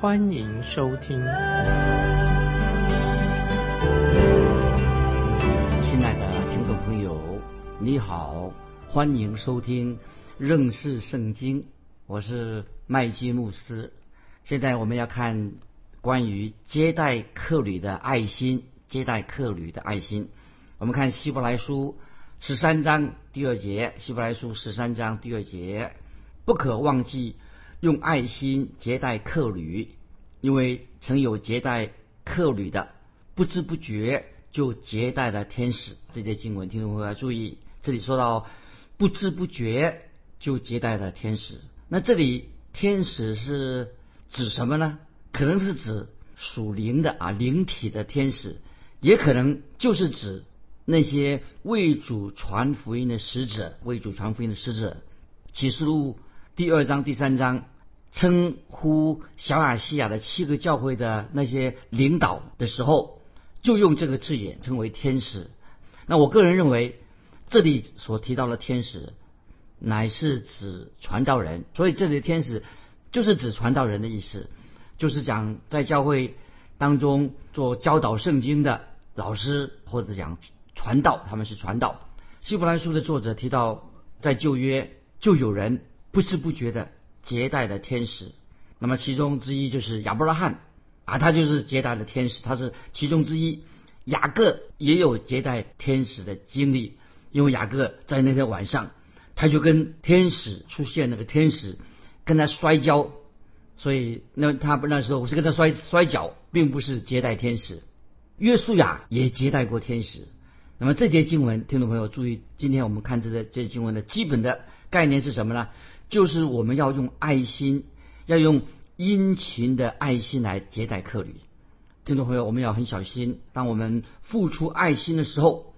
欢迎收听。亲爱的听众朋友，你好，欢迎收听认识圣经。我是麦基牧师。现在我们要看关于接待客旅的爱心，接待客旅的爱心。我们看希伯来书十三章第二节，希伯来书十三章第二节，不可忘记用爱心接待客旅，因为曾有接待客旅的，不知不觉就接待了天使。这节经文听众朋友要注意，这里说到不知不觉就接待了天使。那这里天使是指什么呢？可能是指属灵的啊灵体的天使，也可能就是指那些为主传福音的使者。为主传福音的使者，启示录第二章、第三章称呼小亚细亚的七个教会的那些领导的时候，就用这个字眼称为天使。那我个人认为，这里所提到的天使。乃是指传道人，所以这里的天使就是指传道人的意思，就是讲在教会当中做教导圣经的老师，或者讲传道，他们是传道。希伯来书的作者提到，在旧约就有人不知不觉的接待的天使，那么其中之一就是亚伯拉罕啊，他就是接待的天使，他是其中之一。雅各也有接待天使的经历，因为雅各在那天晚上。他就跟天使出现，那个天使跟他摔跤，所以那他那时候我是跟他摔摔跤，并不是接待天使。约书亚也接待过天使。那么这节经文，听众朋友注意，今天我们看这个这经文的基本的概念是什么呢？就是我们要用爱心，要用殷勤的爱心来接待客旅。听众朋友，我们要很小心，当我们付出爱心的时候。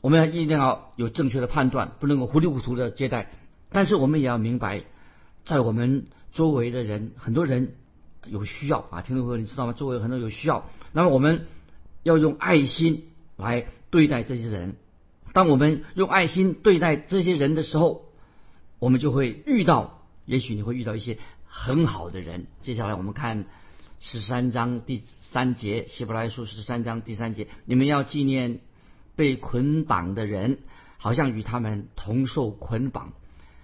我们要一定要有正确的判断，不能够糊里糊涂的接待。但是我们也要明白，在我们周围的人，很多人有需要啊，听众朋友，你知道吗？周围很多有需要，那么我们要用爱心来对待这些人。当我们用爱心对待这些人的时候，我们就会遇到，也许你会遇到一些很好的人。接下来我们看十三章第三节，希伯来书十三章第三节，你们要纪念。被捆绑的人，好像与他们同受捆绑，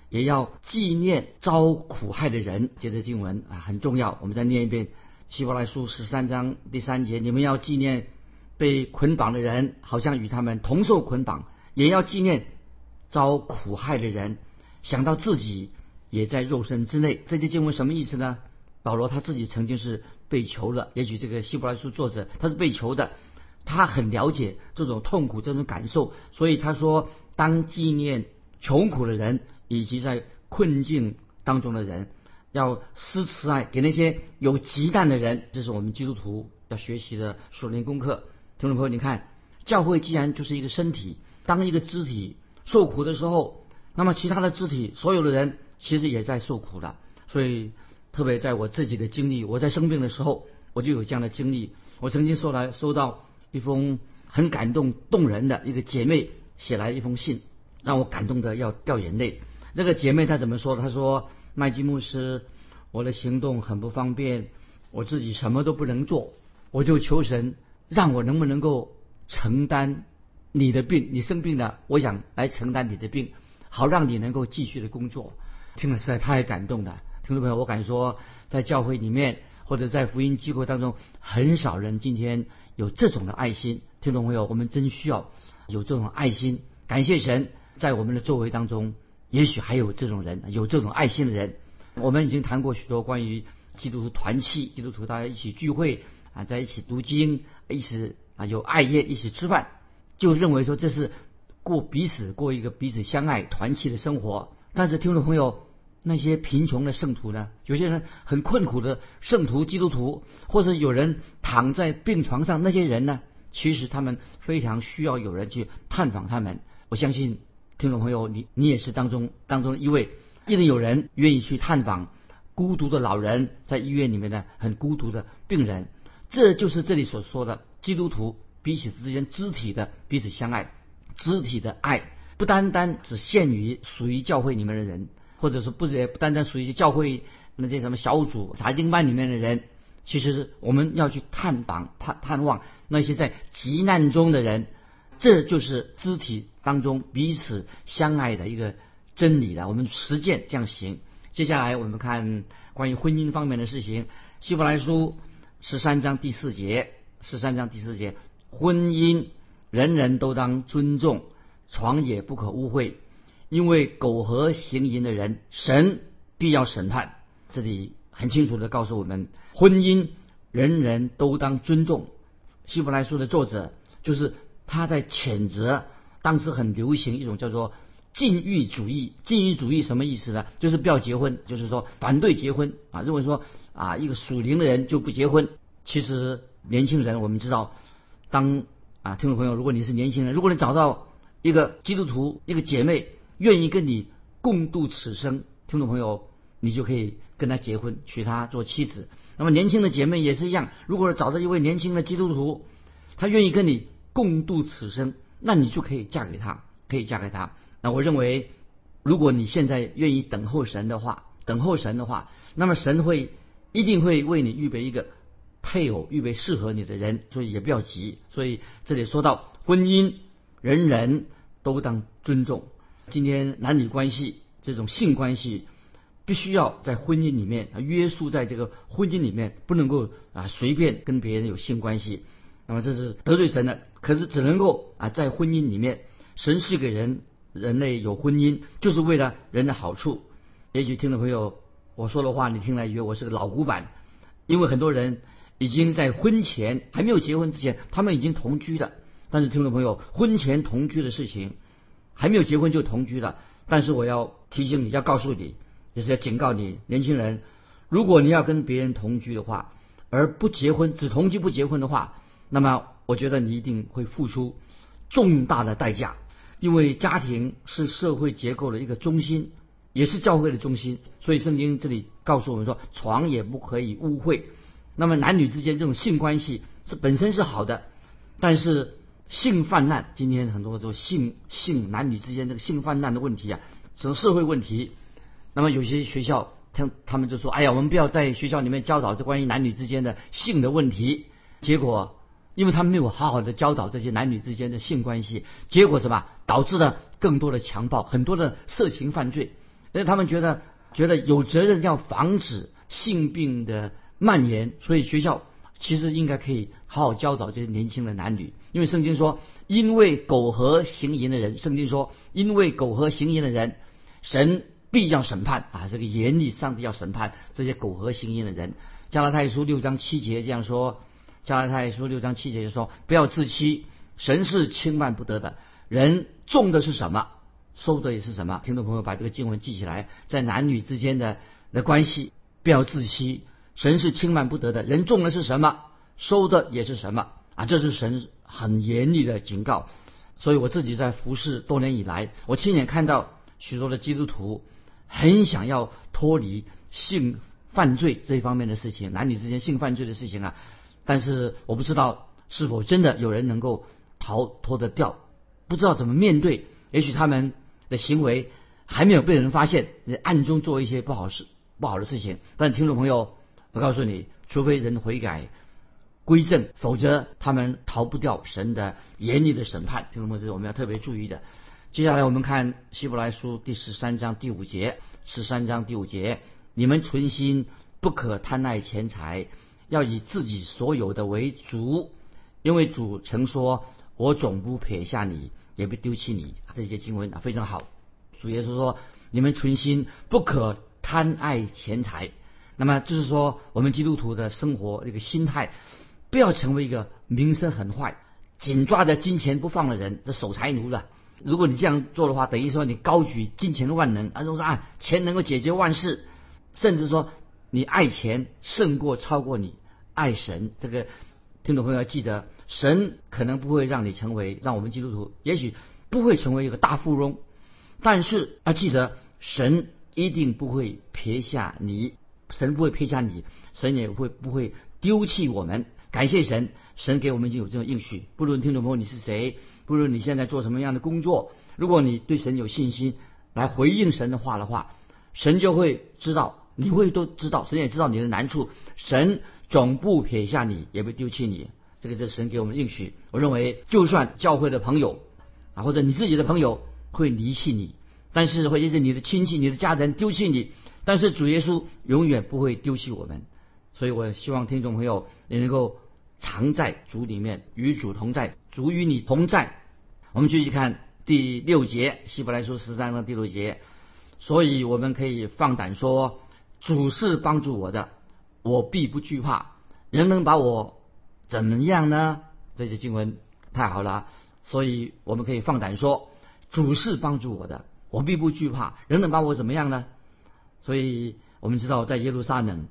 也要纪念遭苦害的人。接着经文啊很重要，我们再念一遍《希伯来书》十三章第三节：你们要纪念被捆绑的人，好像与他们同受捆绑，也要纪念遭苦害的人，想到自己也在肉身之内。这些经文什么意思呢？保罗他自己曾经是被囚了，也许这个《希伯来书》作者他是被囚的。他很了解这种痛苦、这种感受，所以他说：“当纪念穷苦的人以及在困境当中的人，要施慈爱给那些有急难的人。”这是我们基督徒要学习的属灵功课。听众朋友，你看，教会既然就是一个身体，当一个肢体受苦的时候，那么其他的肢体所有的人其实也在受苦的。所以，特别在我自己的经历，我在生病的时候，我就有这样的经历。我曾经收来收到。一封很感动动人的一个姐妹写来一封信，让我感动的要掉眼泪。那个姐妹她怎么说？她说：“麦基牧师，我的行动很不方便，我自己什么都不能做，我就求神让我能不能够承担你的病，你生病了，我想来承担你的病，好让你能够继续的工作。”听了实在太感动了，听众朋友，我敢说，在教会里面。或者在福音机构当中，很少人今天有这种的爱心。听众朋友，我们真需要有这种爱心。感谢神，在我们的周围当中，也许还有这种人，有这种爱心的人。我们已经谈过许多关于基督徒团契，基督徒大家一起聚会啊，在一起读经，一起啊有爱宴，一起吃饭，就认为说这是过彼此过一个彼此相爱团契的生活。但是听众朋友，那些贫穷的圣徒呢？有些人很困苦的圣徒基督徒，或者有人躺在病床上，那些人呢？其实他们非常需要有人去探访他们。我相信听众朋友，你你也是当中当中一位，一定有人愿意去探访孤独的老人，在医院里面的很孤独的病人。这就是这里所说的基督徒彼此之间肢体的彼此相爱，肢体的爱不单单只限于属于教会里面的人，或者说不也不单单属于教会那些什么小组、查经班里面的人。其实我们要去探访、探探望那些在急难中的人，这就是肢体当中彼此相爱的一个真理的。我们实践这样行。接下来我们看关于婚姻方面的事情，《希伯来书》十三章第四节，十三章第四节，婚姻人人都当尊重，床也不可污秽，因为苟合行淫的人，神必要审判。这里。很清楚的告诉我们，婚姻人人都当尊重。希伯来书的作者就是他在谴责当时很流行一种叫做禁欲主义。禁欲主义什么意思呢？就是不要结婚，就是说反对结婚啊，认为说啊一个属灵的人就不结婚。其实年轻人我们知道，当啊听众朋友，如果你是年轻人，如果你找到一个基督徒一个姐妹愿意跟你共度此生，听众朋友。你就可以跟他结婚，娶她做妻子。那么年轻的姐妹也是一样，如果找到一位年轻的基督徒，他愿意跟你共度此生，那你就可以嫁给他，可以嫁给他。那我认为，如果你现在愿意等候神的话，等候神的话，那么神会一定会为你预备一个配偶，预备适合你的人。所以也不要急。所以这里说到婚姻，人人都当尊重。今天男女关系这种性关系。必须要在婚姻里面约束在这个婚姻里面，不能够啊随便跟别人有性关系。那么这是得罪神的。可是只能够啊在婚姻里面，神是给人人类有婚姻，就是为了人的好处。也许听众朋友我说的话，你听来以为我是个老古板，因为很多人已经在婚前还没有结婚之前，他们已经同居了。但是听众朋友，婚前同居的事情还没有结婚就同居了。但是我要提醒你，要告诉你。也是要警告你，年轻人，如果你要跟别人同居的话，而不结婚，只同居不结婚的话，那么我觉得你一定会付出重大的代价，因为家庭是社会结构的一个中心，也是教会的中心。所以圣经这里告诉我们说，床也不可以污秽。那么男女之间这种性关系是本身是好的，但是性泛滥，今天很多说性性男女之间这个性泛滥的问题啊，是社会问题。那么有些学校，他他们就说：“哎呀，我们不要在学校里面教导这关于男女之间的性的问题。”结果，因为他们没有好好的教导这些男女之间的性关系，结果什么？导致了更多的强暴，很多的色情犯罪。因为他们觉得觉得有责任要防止性病的蔓延，所以学校其实应该可以好好教导这些年轻的男女。因为圣经说：“因为苟合行淫的人，圣经说，因为苟合行淫的人，神。”必要审判啊！这个严厉，上帝要审判这些苟合行淫的人。加拉太书六章七节这样说：加拉太书六章七节就说，不要自欺，神是轻慢不得的。人种的是什么，收的也是什么。听众朋友把这个经文记起来，在男女之间的的关系，不要自欺，神是轻慢不得的。人种的是什么，收的也是什么啊！这是神很严厉的警告。所以我自己在服侍多年以来，我亲眼看到许多的基督徒。很想要脱离性犯罪这一方面的事情，男女之间性犯罪的事情啊，但是我不知道是否真的有人能够逃脱得掉，不知道怎么面对。也许他们的行为还没有被人发现，暗中做一些不好事、不好的事情。但听众朋友，我告诉你，除非人悔改归正，否则他们逃不掉神的严厉的审判。听众朋友，这是我们要特别注意的。接下来我们看希伯来书第十三章第五节，十三章第五节，你们存心不可贪爱钱财，要以自己所有的为主，因为主曾说：“我总不撇下你，也不丢弃你。”这些经文啊非常好。主耶稣说：“你们存心不可贪爱钱财。”那么就是说，我们基督徒的生活这个心态，不要成为一个名声很坏、紧抓着金钱不放的人，这守财奴的。如果你这样做的话，等于说你高举金钱的万能，啊，说啊钱能够解决万事，甚至说你爱钱胜过超过你爱神。这个听众朋友要记得，神可能不会让你成为让我们基督徒，也许不会成为一个大富翁，但是要记得，神一定不会撇下你，神不会撇下你，神也会不会丢弃我们。感谢神，神给我们已经有这种应许。不论听众朋友你是谁，不论你现在做什么样的工作，如果你对神有信心，来回应神的话的话，神就会知道，你会都知道，神也知道你的难处，神总不撇下你，也不丢弃你。这个是神给我们应许。我认为，就算教会的朋友啊，或者你自己的朋友会离弃你，但是或者是你的亲戚、你的家人丢弃你，但是主耶稣永远不会丢弃我们。所以我希望听众朋友你能够常在主里面，与主同在，主与你同在。我们继续看第六节，希伯来书十三章第六节。所以我们可以放胆说，主是帮助我的，我必不惧怕。人能把我怎么样呢？这些经文太好了，所以我们可以放胆说，主是帮助我的，我必不惧怕。人能把我怎么样呢？所以我们知道，在耶路撒冷。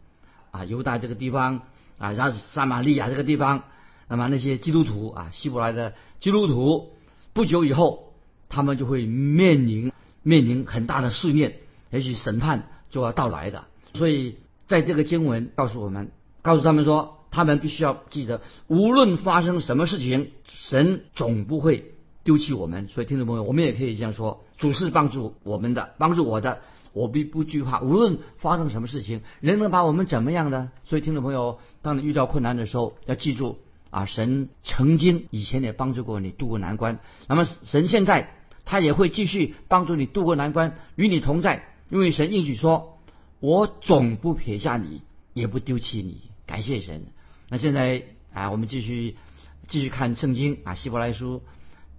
啊，犹大这个地方啊，然后撒玛利亚这个地方，那么那些基督徒啊，希伯来的基督徒，不久以后，他们就会面临面临很大的试炼，也许审判就要到来的。所以在这个经文告诉我们，告诉他们说，他们必须要记得，无论发生什么事情，神总不会丢弃我们。所以听众朋友，我们也可以这样说：主是帮助我们的，帮助我的。我并不惧怕，无论发生什么事情，人能把我们怎么样呢？所以，听众朋友，当你遇到困难的时候，要记住啊，神曾经以前也帮助过你渡过难关，那么神现在他也会继续帮助你渡过难关，与你同在，因为神应许说：“我总不撇下你，也不丢弃你。”感谢神。那现在啊，我们继续继续看圣经啊，希伯来书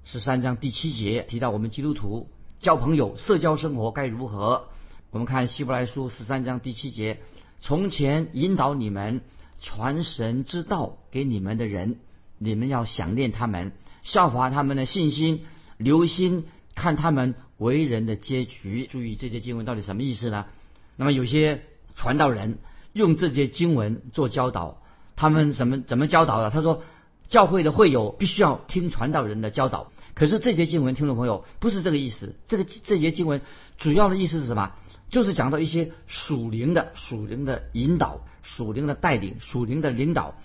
十三章第七节提到我们基督徒交朋友、社交生活该如何。我们看希伯来书十三章第七节：从前引导你们传神之道给你们的人，你们要想念他们，效法他们的信心，留心看他们为人的结局。注意这些经文到底什么意思呢？那么有些传道人用这些经文做教导，他们怎么怎么教导的？他说，教会的会友必须要听传道人的教导。可是这些经文，听众朋友不是这个意思。这个这些经文主要的意思是什么？就是讲到一些属灵的、属灵的引导、属灵的带领、属灵的领导。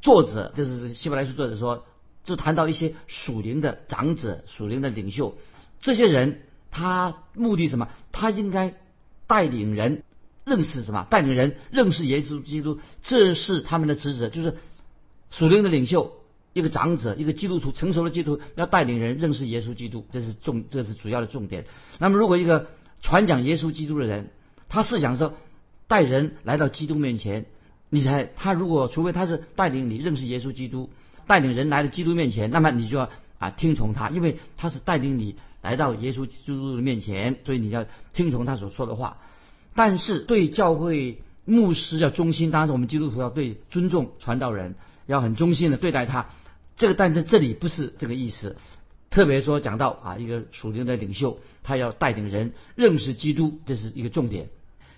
作者就是希伯来书作者说，就谈到一些属灵的长者、属灵的领袖。这些人他目的什么？他应该带领人认识什么？带领人认识耶稣基督，这是他们的职责。就是属灵的领袖，一个长者，一个基督徒，成熟的基督徒要带领人认识耶稣基督，这是重，这是主要的重点。那么如果一个传讲耶稣基督的人，他是想说带人来到基督面前。你才他如果除非他是带领你认识耶稣基督，带领人来到基督面前，那么你就要啊听从他，因为他是带领你来到耶稣基督的面前，所以你要听从他所说的话。但是对教会牧师要忠心，当然我们基督徒要对尊重传道人，要很忠心的对待他。这个但在这里不是这个意思。特别说讲到啊，一个属灵的领袖，他要带领人认识基督，这是一个重点。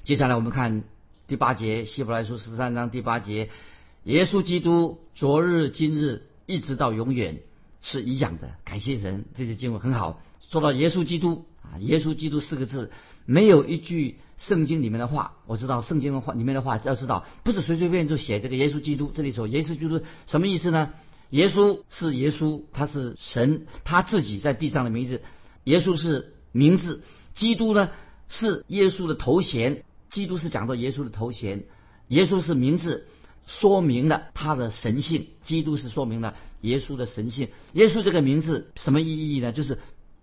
接下来我们看第八节，希伯来书十三章第八节，耶稣基督昨日今日一直到永远是一样的。感谢神，这些经文很好。说到耶稣基督啊，耶稣基督四个字，没有一句圣经里面的话，我知道圣经的话里面的话要知道，不是随随便便就写这个耶稣基督。这里说耶稣基督什么意思呢？耶稣是耶稣，他是神，他自己在地上的名字。耶稣是名字，基督呢是耶稣的头衔。基督是讲到耶稣的头衔，耶稣是名字，说明了他的神性。基督是说明了耶稣的神性。耶稣这个名字什么意义呢？就是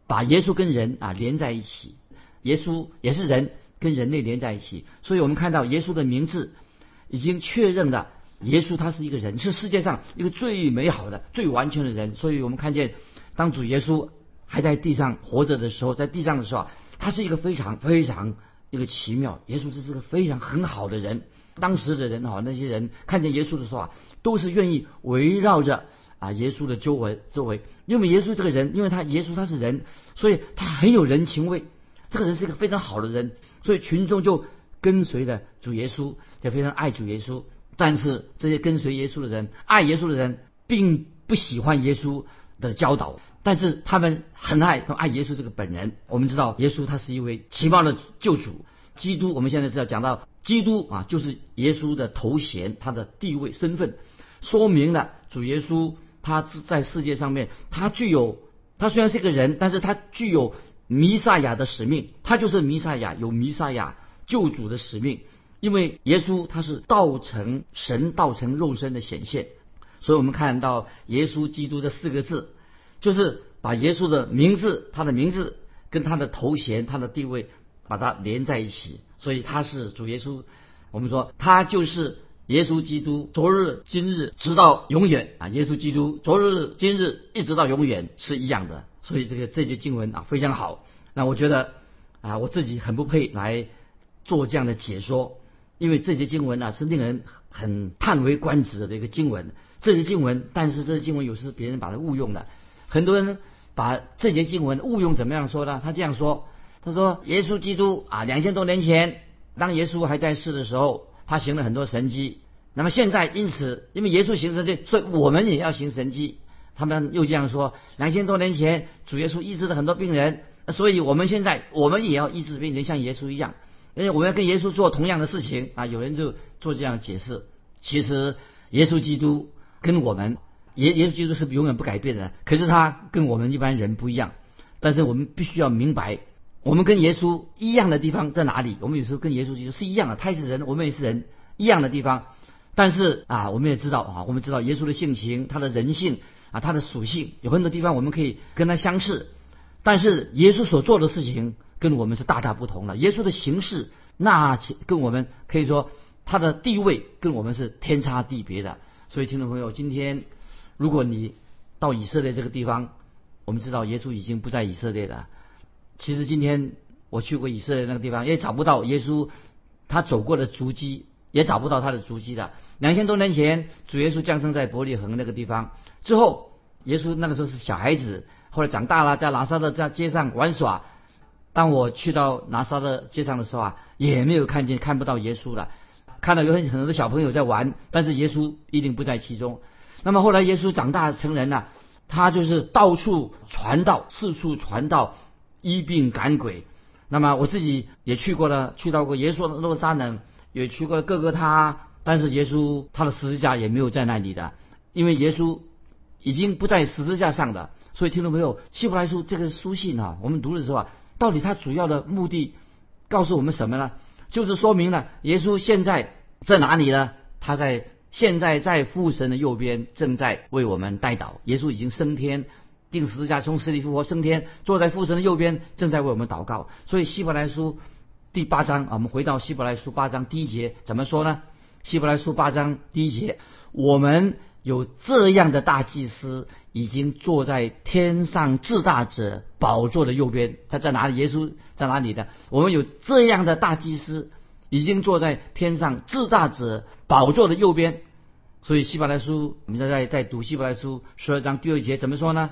把耶稣跟人啊连在一起。耶稣也是人，跟人类连在一起。所以我们看到耶稣的名字已经确认了。耶稣他是一个人，是世界上一个最美好的、最完全的人。所以我们看见，当主耶稣还在地上活着的时候，在地上的时候，他是一个非常非常一个奇妙。耶稣这是个非常很好的人。当时的人哈，那些人看见耶稣的时候啊，都是愿意围绕着啊耶稣的周围周围，因为耶稣这个人，因为他耶稣他是人，所以他很有人情味。这个人是一个非常好的人，所以群众就跟随着主耶稣，也非常爱主耶稣。但是这些跟随耶稣的人、爱耶稣的人，并不喜欢耶稣的教导，但是他们很爱，都爱耶稣这个本人。我们知道耶稣他是一位奇妙的救主，基督。我们现在知道讲到基督啊，就是耶稣的头衔，他的地位身份，说明了主耶稣他在世界上面，他具有他虽然是一个人，但是他具有弥赛亚的使命，他就是弥赛亚，有弥赛亚救主的使命。因为耶稣他是道成神道成肉身的显现，所以我们看到耶稣基督这四个字，就是把耶稣的名字、他的名字跟他的头衔、他的地位，把它连在一起。所以他是主耶稣，我们说他就是耶稣基督，昨日、今日，直到永远啊！耶稣基督昨日、今日，一直到永远是一样的。所以这个这些经文啊非常好。那我觉得啊我自己很不配来做这样的解说。因为这些经文呢是令人很叹为观止的一个经文，这些经文，但是这些经文有时别人把它误用了，很多人把这些经文误用，怎么样说呢？他这样说，他说耶稣基督啊，两千多年前，当耶稣还在世的时候，他行了很多神迹。那么现在，因此，因为耶稣行神迹，所以我们也要行神迹。他们又这样说，两千多年前主耶稣医治了很多病人，所以我们现在我们也要医治病人，像耶稣一样。因为我们要跟耶稣做同样的事情啊，有人就做这样解释。其实耶稣基督跟我们耶耶稣基督是永远不改变的，可是他跟我们一般人不一样。但是我们必须要明白，我们跟耶稣一样的地方在哪里？我们有时候跟耶稣基督是一样的，他也是人，我们也是人，一样的地方。但是啊，我们也知道啊，我们知道耶稣的性情，他的人性啊，他的属性，有很多地方我们可以跟他相似。但是耶稣所做的事情。跟我们是大大不同的。耶稣的形式，那跟我们可以说他的地位跟我们是天差地别的。所以，听众朋友，今天如果你到以色列这个地方，我们知道耶稣已经不在以色列了。其实今天我去过以色列那个地方，也找不到耶稣他走过的足迹，也找不到他的足迹的。两千多年前，主耶稣降生在伯利恒那个地方之后，耶稣那个时候是小孩子，后来长大了，在拿撒勒在街上玩耍。当我去到拿撒勒街上的时候啊，也没有看见看不到耶稣了，看到有很很多的小朋友在玩，但是耶稣一定不在其中。那么后来耶稣长大成人了，他就是到处传道，四处传道，医病赶鬼。那么我自己也去过了，去到过耶稣的路撒冷，也去过各个他，但是耶稣他的十字架也没有在那里的，因为耶稣已经不在十字架上的。所以听众朋友，希伯来书这个书信啊，我们读的时候啊。到底他主要的目的告诉我们什么呢？就是说明了耶稣现在在哪里呢？他在现在在父神的右边，正在为我们代祷。耶稣已经升天，定十字架，从死里复活，升天，坐在父神的右边，正在为我们祷告。所以希伯来书第八章啊，我们回到希伯来书八章第一节怎么说呢？希伯来书八章第一节，我们。有这样的大祭司已经坐在天上至大者宝座的右边，他在哪里？耶稣在哪里的？我们有这样的大祭司已经坐在天上至大者宝座的右边。所以希伯来书，我们在在在读希伯来书十二章第二节怎么说呢？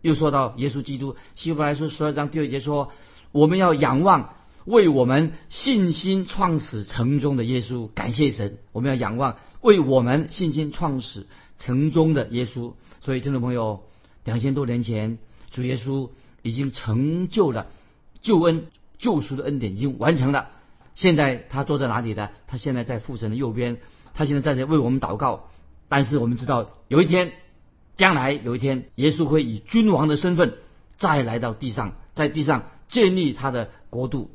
又说到耶稣基督。希伯来书十二章第二节说，我们要仰望为我们信心创始成终的耶稣，感谢神。我们要仰望为我们信心创始。城中的耶稣，所以听众朋友，两千多年前，主耶稣已经成就了救恩、救赎的恩典已经完成了。现在他坐在哪里呢？他现在在父神的右边，他现在在这为我们祷告。但是我们知道，有一天，将来有一天，耶稣会以君王的身份再来到地上，在地上建立他的国度。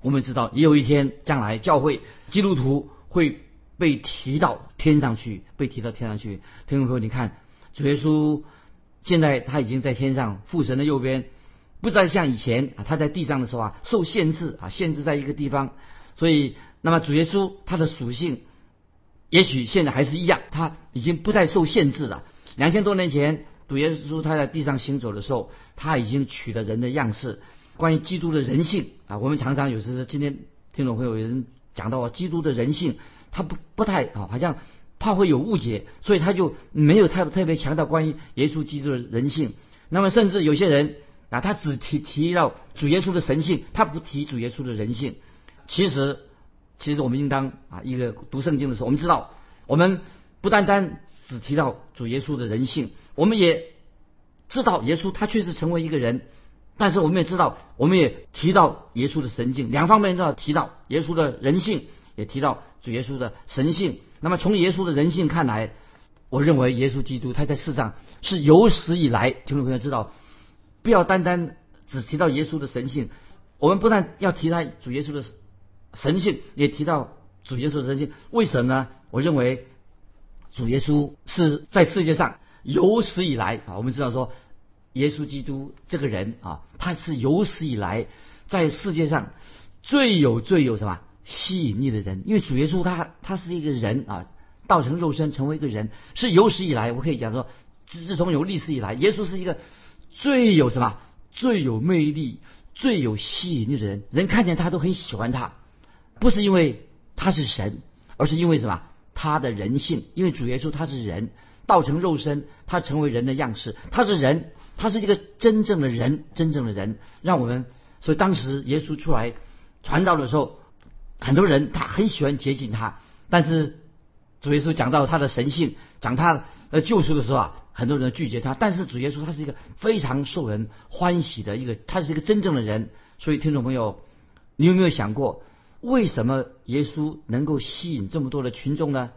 我们知道，也有一天，将来教会基督徒会。被提到天上去，被提到天上去。听众朋友，你看，主耶稣现在他已经在天上父神的右边，不再像以前啊，他在地上的时候啊，受限制啊，限制在一个地方。所以，那么主耶稣他的属性，也许现在还是一样，他已经不再受限制了。两千多年前，主耶稣他在地上行走的时候，他已经取了人的样式。关于基督的人性啊，我们常常有时今天听众朋友有人讲到基督的人性。他不不太啊，好像怕会有误解，所以他就没有太特别强调关于耶稣基督的人性。那么甚至有些人啊，他只提提到主耶稣的神性，他不提主耶稣的人性。其实，其实我们应当啊，一个读圣经的时候，我们知道，我们不单单只提到主耶稣的人性，我们也知道耶稣他确实成为一个人，但是我们也知道，我们也提到耶稣的神性，两方面都要提到耶稣的人性，也提到主耶稣的神性。那么从耶稣的人性看来，我认为耶稣基督他在世上是有史以来，听众朋友知道，不要单单只提到耶稣的神性，我们不但要提他主耶稣的。神性也提到主耶稣的神性，为什么呢？我认为主耶稣是在世界上有史以来啊，我们知道说耶稣基督这个人啊，他是有史以来在世界上最有最有什么吸引力的人，因为主耶稣他他是一个人啊，道成肉身成为一个人，是有史以来我可以讲说，自从有历史以来，耶稣是一个最有什么最有魅力、最有吸引力的人，人看见他都很喜欢他。不是因为他是神，而是因为什么？他的人性。因为主耶稣他是人，道成肉身，他成为人的样式，他是人，他是一个真正的人，真正的人。让我们，所以当时耶稣出来传道的时候，很多人他很喜欢接近他，但是主耶稣讲到他的神性，讲他呃救赎的时候啊，很多人拒绝他。但是主耶稣他是一个非常受人欢喜的一个，他是一个真正的人。所以听众朋友，你有没有想过？为什么耶稣能够吸引这么多的群众呢？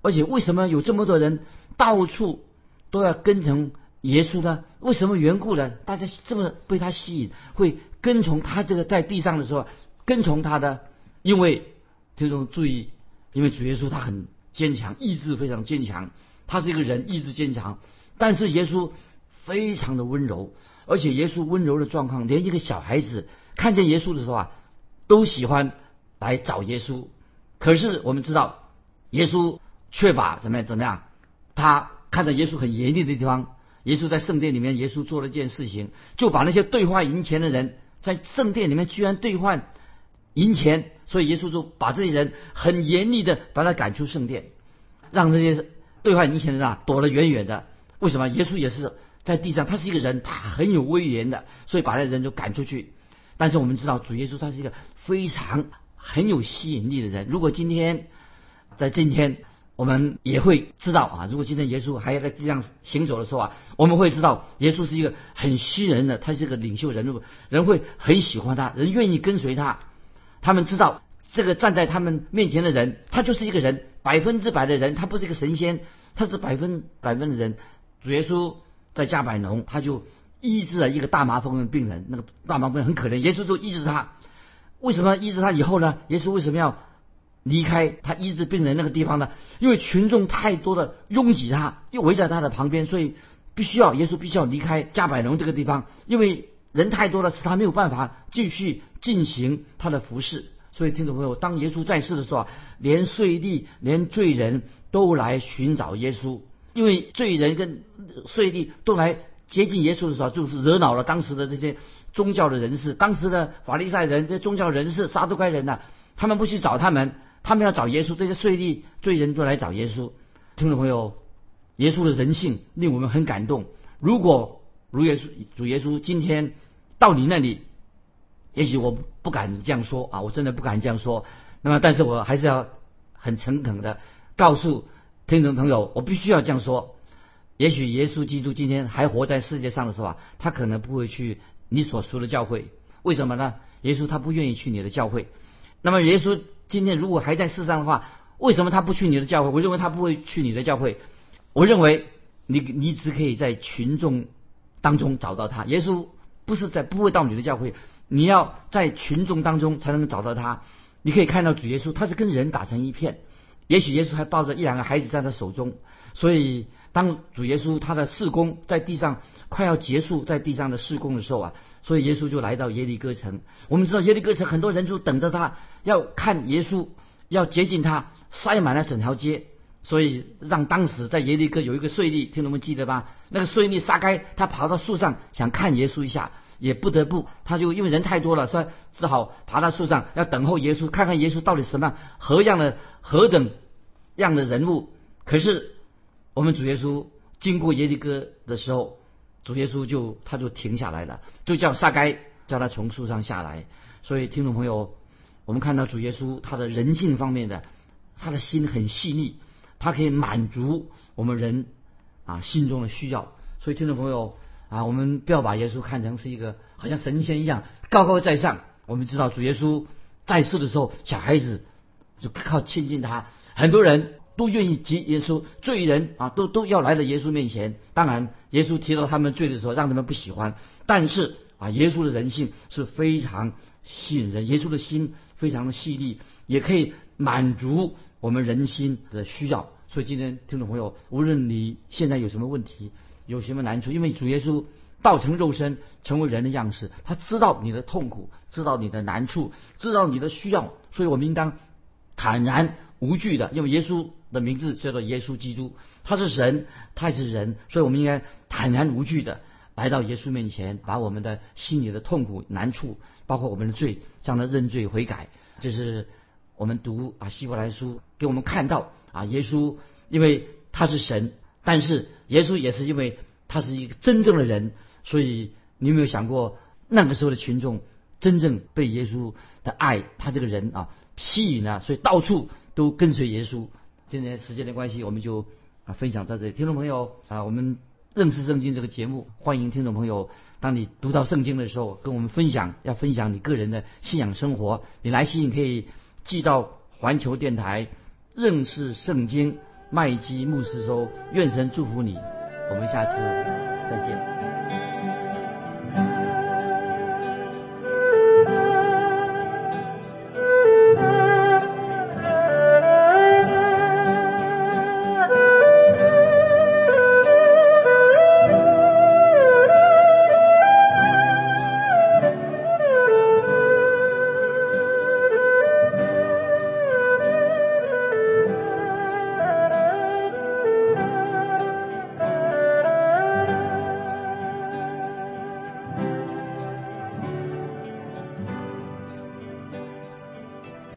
而且为什么有这么多人到处都要跟从耶稣呢？为什么缘故呢？大家这么被他吸引，会跟从他这个在地上的时候跟从他的？因为听众注意，因为主耶稣他很坚强，意志非常坚强，他是一个人意志坚强，但是耶稣非常的温柔，而且耶稣温柔的状况，连一个小孩子看见耶稣的时候啊，都喜欢。来找耶稣，可是我们知道，耶稣却把怎么样怎么样？他看到耶稣很严厉的地方，耶稣在圣殿里面，耶稣做了一件事情，就把那些兑换银钱的人，在圣殿里面居然兑换银钱，所以耶稣就把这些人很严厉的把他赶出圣殿，让那些兑换银钱的人啊躲得远远的。为什么？耶稣也是在地上，他是一个人，他很有威严的，所以把那人就赶出去。但是我们知道，主耶稣他是一个非常。很有吸引力的人，如果今天在今天，我们也会知道啊。如果今天耶稣还要在地上行走的时候啊，我们会知道耶稣是一个很吸人的，他是个领袖人物，人会很喜欢他，人愿意跟随他。他们知道这个站在他们面前的人，他就是一个人，百分之百的人，他不是一个神仙，他是百分百分的人。主耶稣在加百农，他就医治了一个大麻风的病人，那个大麻风很可怜，耶稣就医治他。为什么医治他以后呢？耶稣为什么要离开他医治病人那个地方呢？因为群众太多的拥挤他，又围在他的旁边，所以必须要耶稣必须要离开加百农这个地方，因为人太多了，使他没有办法继续进行他的服饰。所以听众朋友，当耶稣在世的时候啊，连税吏、连罪人都来寻找耶稣，因为罪人跟税吏都来接近耶稣的时候，就是惹恼了当时的这些。宗教的人士，当时的法利赛人，这宗教人士、撒都该人呢，他们不去找他们，他们要找耶稣。这些税吏、罪人都来找耶稣。听众朋友，耶稣的人性令我们很感动。如果如耶稣主耶稣今天到你那里，也许我不敢这样说啊，我真的不敢这样说。那么，但是我还是要很诚恳的告诉听众朋友，我必须要这样说。也许耶稣基督今天还活在世界上的时候啊，他可能不会去。你所说的教会，为什么呢？耶稣他不愿意去你的教会。那么耶稣今天如果还在世上的话，为什么他不去你的教会？我认为他不会去你的教会。我认为你你只可以在群众当中找到他。耶稣不是在不会到你的教会，你要在群众当中才能找到他。你可以看到主耶稣，他是跟人打成一片。也许耶稣还抱着一两个孩子在他手中。所以当主耶稣他的事工在地上。快要结束在地上的施工的时候啊，所以耶稣就来到耶利哥城。我们知道耶利哥城很多人就等着他，要看耶稣，要接近他，塞满了整条街。所以让当时在耶利哥有一个税吏，听众们记得吧？那个税吏撒该，他跑到树上想看耶稣一下，也不得不，他就因为人太多了，所以只好爬到树上要等候耶稣，看看耶稣到底什么样何样的何等样的人物。可是我们主耶稣经过耶利哥的时候，主耶稣就他就停下来了，就叫撒该叫他从树上下来。所以听众朋友，我们看到主耶稣他的人性方面的，他的心很细腻，他可以满足我们人啊心中的需要。所以听众朋友啊，我们不要把耶稣看成是一个好像神仙一样高高在上。我们知道主耶稣在世的时候，小孩子就靠亲近他，很多人都愿意接耶稣，罪人啊都都要来到耶稣面前。当然，耶稣提到他们罪的时候，让他们不喜欢，但是啊，耶稣的人性是非常吸引人，耶稣的心非常的细腻，也可以满足我们人心的需要。所以今天听众朋友，无论你现在有什么问题，有什么难处，因为主耶稣道成肉身，成为人的样式，他知道你的痛苦，知道你的难处，知道你的需要，所以我们应当坦然无惧的，因为耶稣的名字叫做耶稣基督，他是神，他也是人，所以我们应该坦然无惧的来到耶稣面前，把我们的心里的痛苦、难处，包括我们的罪，向他认罪悔改。这是我们读啊希伯来书给我们看到啊，耶稣因为他是神，但是耶稣也是因为他是一个真正的人，所以你有没有想过那个时候的群众真正被耶稣的爱，他这个人啊吸引了，所以到处都跟随耶稣。今天时间的关系，我们就啊分享到这里。听众朋友啊，我们认识圣经这个节目，欢迎听众朋友，当你读到圣经的时候，跟我们分享，要分享你个人的信仰生活。你来信可以寄到环球电台认识圣经麦基牧师收，愿神祝福你。我们下次再见。